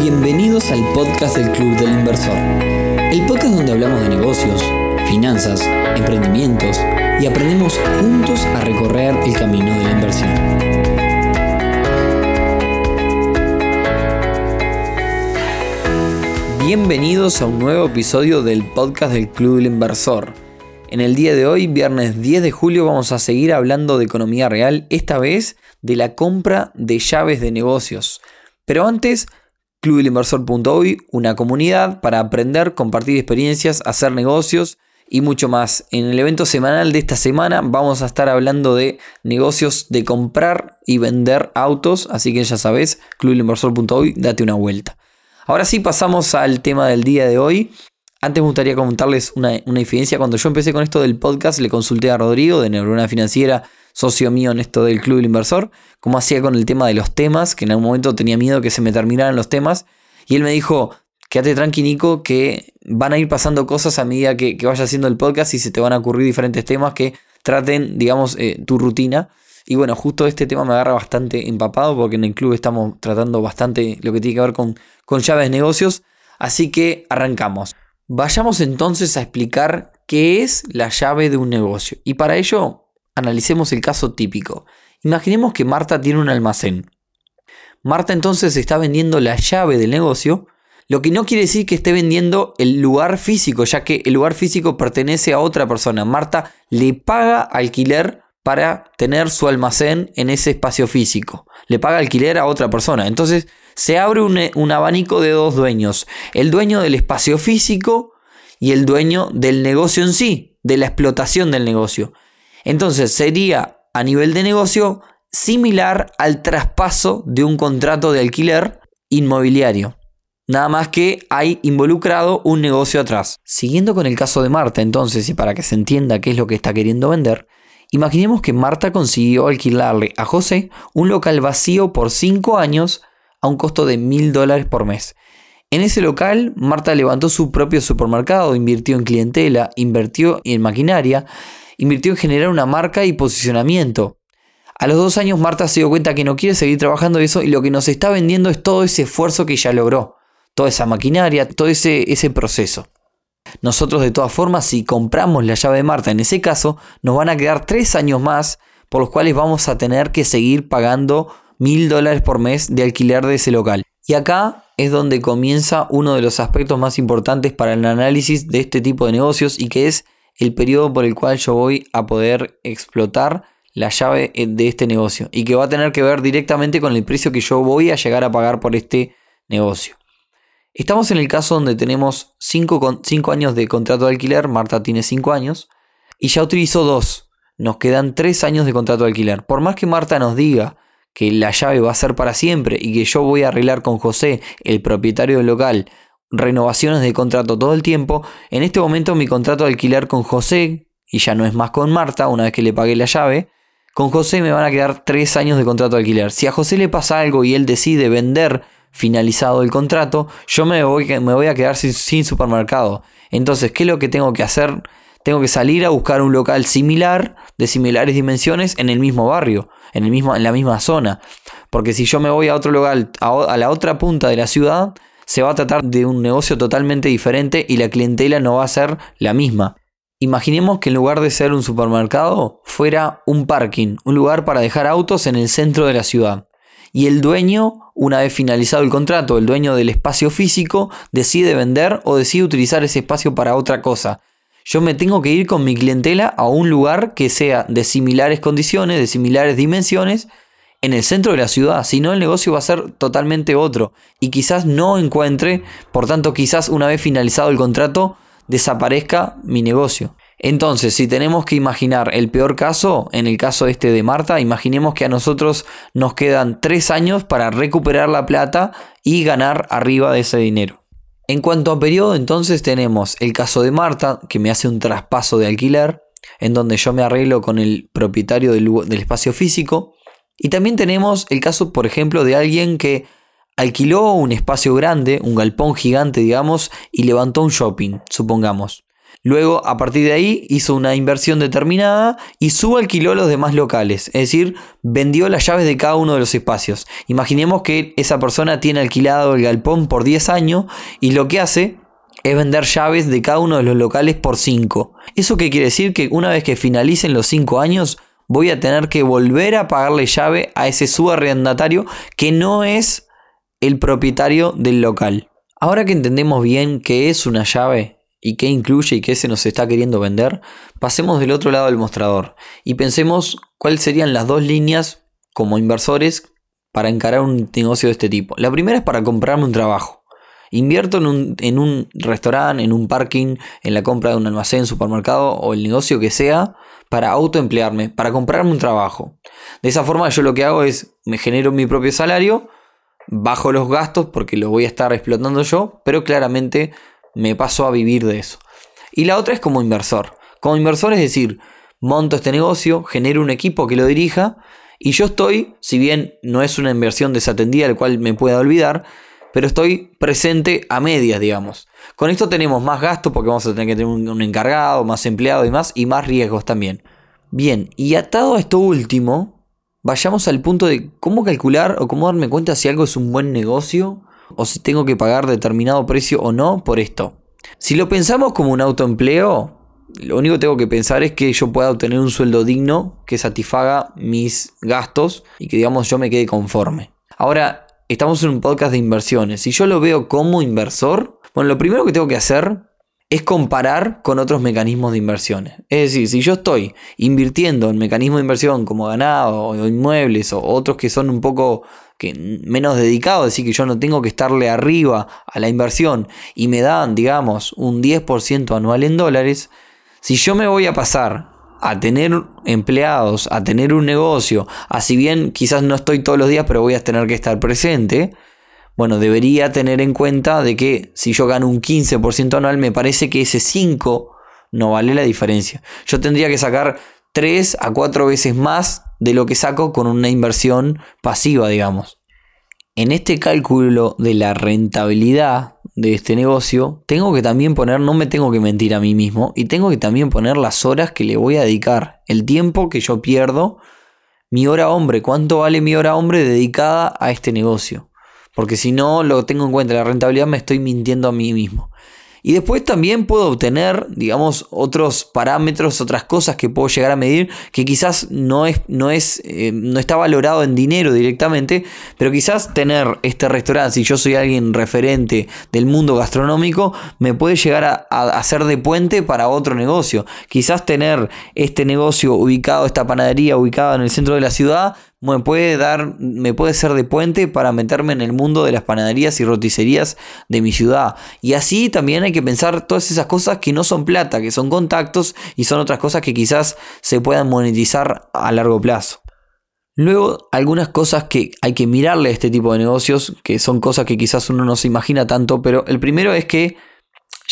Bienvenidos al podcast del Club del Inversor, el podcast donde hablamos de negocios, finanzas, emprendimientos y aprendemos juntos a recorrer el camino de la inversión. Bienvenidos a un nuevo episodio del podcast del Club del Inversor. En el día de hoy, viernes 10 de julio, vamos a seguir hablando de economía real, esta vez de la compra de llaves de negocios. Pero antes, clubelinversor.hoy, una comunidad para aprender, compartir experiencias, hacer negocios y mucho más. En el evento semanal de esta semana vamos a estar hablando de negocios de comprar y vender autos, así que ya sabes, clubelinversor.hoy, date una vuelta. Ahora sí pasamos al tema del día de hoy antes me gustaría comentarles una, una diferencia. Cuando yo empecé con esto del podcast, le consulté a Rodrigo de Neurona Financiera, socio mío en esto del Club del Inversor, cómo hacía con el tema de los temas, que en algún momento tenía miedo que se me terminaran los temas. Y él me dijo, quédate tranqui Nico, que van a ir pasando cosas a medida que, que vaya haciendo el podcast y se te van a ocurrir diferentes temas que traten, digamos, eh, tu rutina. Y bueno, justo este tema me agarra bastante empapado porque en el club estamos tratando bastante lo que tiene que ver con, con llaves de negocios. Así que arrancamos. Vayamos entonces a explicar qué es la llave de un negocio. Y para ello, analicemos el caso típico. Imaginemos que Marta tiene un almacén. Marta entonces está vendiendo la llave del negocio, lo que no quiere decir que esté vendiendo el lugar físico, ya que el lugar físico pertenece a otra persona. Marta le paga alquiler para tener su almacén en ese espacio físico. Le paga alquiler a otra persona. Entonces, se abre un, abanico de dos dueños. El dueño del espacio físico y el dueño del negocio en sí, de la explotación del negocio. Entonces sería a nivel de negocio similar al traspaso de un contrato de alquiler inmobiliario. Nada más que hay involucrado un negocio atrás. Siguiendo con el caso de Marta entonces y para que se entienda qué es lo que está queriendo vender, imaginemos que Marta consiguió alquilarle a José un local vacío por 5 años a un costo de mil dólares por mes. En ese local, Marta levantó su propio supermercado, invirtió en clientela, invirtió en maquinaria, invirtió en generar una marca y posicionamiento. A los dos años Marta se dio cuenta que no quiere seguir trabajando eso y lo que nos está vendiendo es todo ese esfuerzo que ya logró, toda esa maquinaria, todo ese, ese proceso. Nosotros de todas formas, si compramos la llave de Marta en ese caso, nos van a quedar tres años más por los cuales vamos a tener que seguir pagando mil dólares por mes de alquiler de ese local. Y acá es donde comienza uno de los aspectos más importantes para el análisis de este tipo de negocios y que es el periodo por el cual yo voy a poder explotar la llave de este negocio y que va a tener que ver directamente con el precio que yo voy a llegar a pagar por este negocio. Estamos en el caso donde tenemos 5 años de contrato de alquiler, Marta tiene 5 años y ya utilizó 2, nos quedan 3 años de contrato de alquiler. Por más que Marta nos diga que la llave va a ser para siempre y que yo voy a arreglar con José, el propietario del local, renovaciones de contrato todo el tiempo, en este momento mi contrato de alquiler con José, y ya no es más con Marta, una vez que le pagué la llave, con José me van a quedar tres años de contrato de alquiler. Si a José le pasa algo y él decide vender finalizado el contrato, yo me voy, me voy a quedar sin, supermercado. Entonces, ¿qué es lo que tengo que hacer? Tengo que salir a buscar un local similar, de similares dimensiones, en el mismo barrio en, el mismo, en la misma zona. Porque si yo me voy a otro lugar, a, la otra punta de la ciudad, se va a tratar de un negocio totalmente diferente y la clientela no va a ser la misma. Imaginemos que en lugar de ser un supermercado, fuera un parking, un lugar para dejar autos en el centro de la ciudad. Y el dueño, una vez finalizado el contrato, el dueño del espacio físico, decide vender o decide utilizar ese espacio para otra cosa. Yo me tengo que ir con mi clientela a un lugar que sea de similares condiciones, de similares dimensiones, en el centro de la ciudad. Si no, el negocio va a ser totalmente otro. Y quizás no encuentre, por tanto, quizás una vez finalizado el contrato, desaparezca mi negocio. Entonces, si tenemos que imaginar el peor caso, en el caso este de Marta, imaginemos que a nosotros nos quedan tres años para recuperar la plata y ganar arriba de ese dinero. En cuanto a periodo, entonces tenemos el caso de Marta, que me hace un traspaso de alquiler, en donde yo me arreglo con el propietario del, espacio físico. Y también tenemos el caso, por ejemplo, de alguien que alquiló un espacio grande, un galpón gigante, digamos, y levantó un shopping, supongamos. Luego, a partir de ahí, hizo una inversión determinada y subalquiló los demás locales. Es decir, vendió las llaves de cada uno de los espacios. Imaginemos que esa persona tiene alquilado el galpón por 10 años y lo que hace es vender llaves de cada uno de los locales por 5. ¿Eso qué quiere decir? Que una vez que finalicen los 5 años, voy a tener que volver a pagarle llave a ese subarrendatario que no es el propietario del local. Ahora que entendemos bien qué es una llave y qué incluye y qué se nos está queriendo vender, pasemos del otro lado del mostrador y pensemos cuáles serían las dos líneas como inversores para encarar un negocio de este tipo. La primera es para comprarme un trabajo. Invierto en un, restaurante, en un parking, en la compra de un almacén, supermercado o el negocio que sea para autoemplearme, para comprarme un trabajo. De esa forma yo lo que hago es me genero mi propio salario, bajo los gastos porque lo voy a estar explotando yo, pero claramente me paso a vivir de eso. Y la otra es como inversor. Como inversor es decir, monto este negocio, genero un equipo que lo dirija y yo estoy, si bien no es una inversión desatendida al cual me pueda olvidar, pero estoy presente a medias, digamos. Con esto tenemos más gastos porque vamos a tener que tener un, encargado, más empleado y más, y más riesgos también. Bien, y atado a esto último, vayamos al punto de cómo calcular o cómo darme cuenta si algo es un buen negocio o si tengo que pagar determinado precio o no por esto. Si lo pensamos como un autoempleo, lo único que tengo que pensar es que yo pueda obtener un sueldo digno que satisfaga mis gastos y que digamos yo me quede conforme. Ahora, estamos en un podcast de inversiones. Si yo lo veo como inversor, bueno, lo primero que tengo que hacer es comparar con otros mecanismos de inversiones. Es decir, si yo estoy invirtiendo en mecanismos de inversión como ganado o inmuebles o otros que son un poco que menos dedicados, es decir, que yo no tengo que estarle arriba a la inversión y me dan, digamos, un 10% anual en dólares, si yo me voy a pasar a tener empleados, a tener un negocio, a si bien quizás no estoy todos los días, pero voy a tener que estar presente, bueno, debería tener en cuenta de que si yo gano un 15% anual, me parece que ese 5 no vale la diferencia. Yo tendría que sacar 3 a 4 veces más de lo que saco con una inversión pasiva, digamos. En este cálculo de la rentabilidad de este negocio, tengo que también poner, no me tengo que mentir a mí mismo, y tengo que también poner las horas que le voy a dedicar, el tiempo que yo pierdo, mi hora hombre, cuánto vale mi hora hombre dedicada a este negocio. Porque si no lo tengo en cuenta la rentabilidad, me estoy mintiendo a mí mismo. Y después también puedo obtener, digamos, otros parámetros, otras cosas que puedo llegar a medir que quizás no, es, no, es, eh, no está valorado en dinero directamente, pero quizás tener este restaurante, si yo soy alguien referente del mundo gastronómico, me puede llegar a, a hacer de puente para otro negocio. Quizás tener este negocio ubicado, esta panadería ubicada en el centro de la ciudad, me puede dar, me puede ser de puente para meterme en el mundo de las panaderías y roticerías de mi ciudad. Y así también hay que pensar todas esas cosas que no son plata, que son contactos y son otras cosas que quizás se puedan monetizar a largo plazo. Luego, algunas cosas que hay que mirarle a este tipo de negocios, que son cosas que quizás uno no se imagina tanto, pero el primero es que,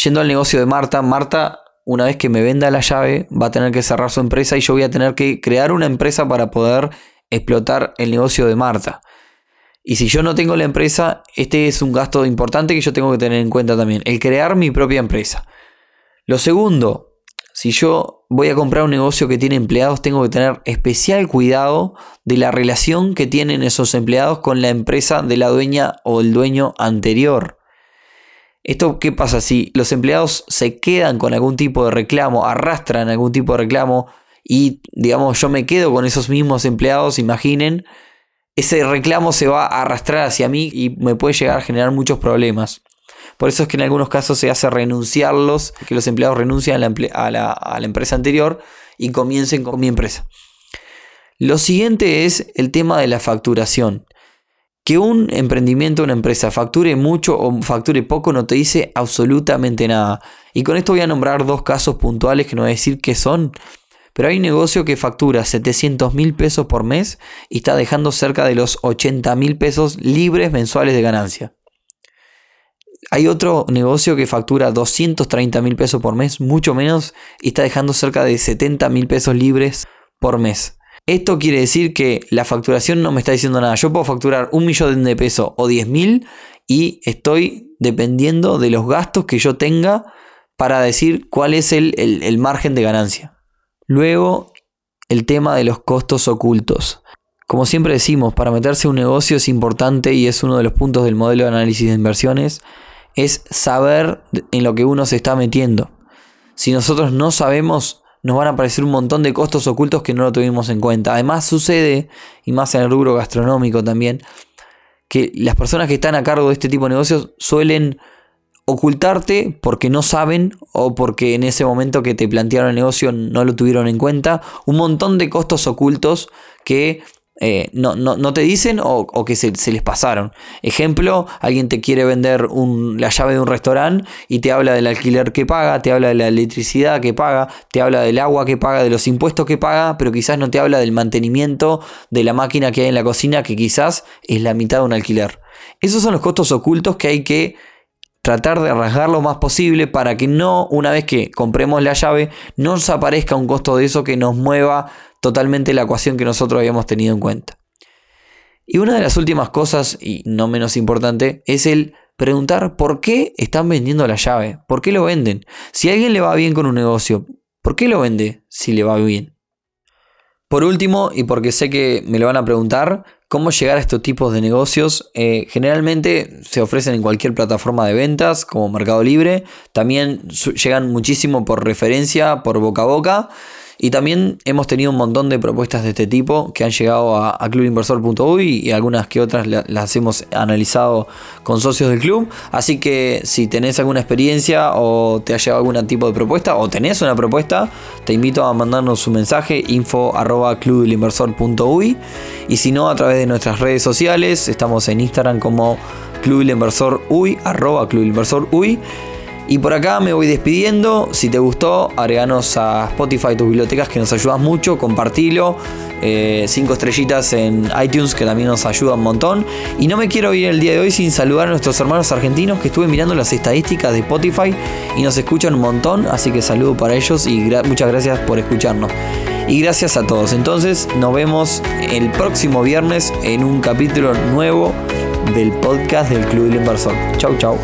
yendo al negocio de Marta, Marta, una vez que me venda la llave, va a tener que cerrar su empresa y yo voy a tener que crear una empresa para poder explotar el negocio de Marta. Y si yo no tengo la empresa, este es un gasto importante que yo tengo que tener en cuenta también, el crear mi propia empresa. Lo segundo, si yo voy a comprar un negocio que tiene empleados, tengo que tener especial cuidado de la relación que tienen esos empleados con la empresa de la dueña o el dueño anterior. ¿Esto qué pasa si los empleados se quedan con algún tipo de reclamo, arrastran algún tipo de reclamo y digamos yo me quedo con esos mismos empleados, imaginen, ese reclamo se va a arrastrar hacia mí y me puede llegar a generar muchos problemas. Por eso es que en algunos casos se hace renunciarlos, que los empleados renuncian a la, a la empresa anterior y comiencen con mi empresa. Lo siguiente es el tema de la facturación. Que un emprendimiento, una empresa facture mucho o facture poco no te dice absolutamente nada. Y con esto voy a nombrar dos casos puntuales que no voy a decir qué son, pero hay un negocio que factura 700 mil pesos por mes y está dejando cerca de los 80 mil pesos libres mensuales de ganancia. Hay otro negocio que factura 230 mil pesos por mes, mucho menos, y está dejando cerca de 70 mil pesos libres por mes. Esto quiere decir que la facturación no me está diciendo nada. Yo puedo facturar un millón de pesos o 10 mil y estoy dependiendo de los gastos que yo tenga para decir cuál es el, el margen de ganancia. Luego, el tema de los costos ocultos. Como siempre decimos, para meterse en un negocio es importante y es uno de los puntos del modelo de análisis de inversiones, es saber en lo que uno se está metiendo. Si nosotros no sabemos, nos van a aparecer un montón de costos ocultos que no lo tuvimos en cuenta. Además sucede, y más en el rubro gastronómico también, que las personas que están a cargo de este tipo de negocios suelen ocultarte porque no saben o porque en ese momento que te plantearon el negocio no lo tuvieron en cuenta. Un montón de costos ocultos que eh, no, no, te dicen o, que se, les pasaron. Ejemplo, alguien te quiere vender la llave de un restaurante y te habla del alquiler que paga, te habla de la electricidad que paga, te habla del agua que paga, de los impuestos que paga, pero quizás no te habla del mantenimiento de la máquina que hay en la cocina, que quizás es la mitad de un alquiler. Esos son los costos ocultos que hay que tratar de rasgar lo más posible para que no, una vez que compremos la llave, no nos aparezca un costo de eso que nos mueva totalmente la ecuación que nosotros habíamos tenido en cuenta. Y una de las últimas cosas, y no menos importante, es el preguntar por qué están vendiendo la llave, por qué lo venden. Si a alguien le va bien con un negocio, ¿por qué lo vende si le va bien? Por último, y porque sé que me lo van a preguntar, ¿cómo llegar a estos tipos de negocios? Eh, generalmente se ofrecen en cualquier plataforma de ventas, como Mercado Libre. También llegan muchísimo por referencia, por boca a boca. Y también hemos tenido un montón de propuestas de este tipo que han llegado a, clubinversor.uy y algunas que otras las hemos analizado con socios del club. Así que si tenés alguna experiencia o te ha llegado algún tipo de propuesta o tenés una propuesta, te invito a mandarnos un mensaje info y si no a través de nuestras redes sociales, estamos en Instagram como clubinversor.uy y por acá me voy despidiendo. Si te gustó, agreganos a Spotify tus bibliotecas que nos ayudas mucho. Compartilo. Eh, cinco estrellitas en iTunes que también nos ayuda un montón. Y no me quiero ir el día de hoy sin saludar a nuestros hermanos argentinos que estuve mirando las estadísticas de Spotify y nos escuchan un montón. Así que saludo para ellos y muchas gracias por escucharnos. Y gracias a todos. Entonces nos vemos el próximo viernes en un capítulo nuevo del podcast del Club del Inversor. Chau, chau.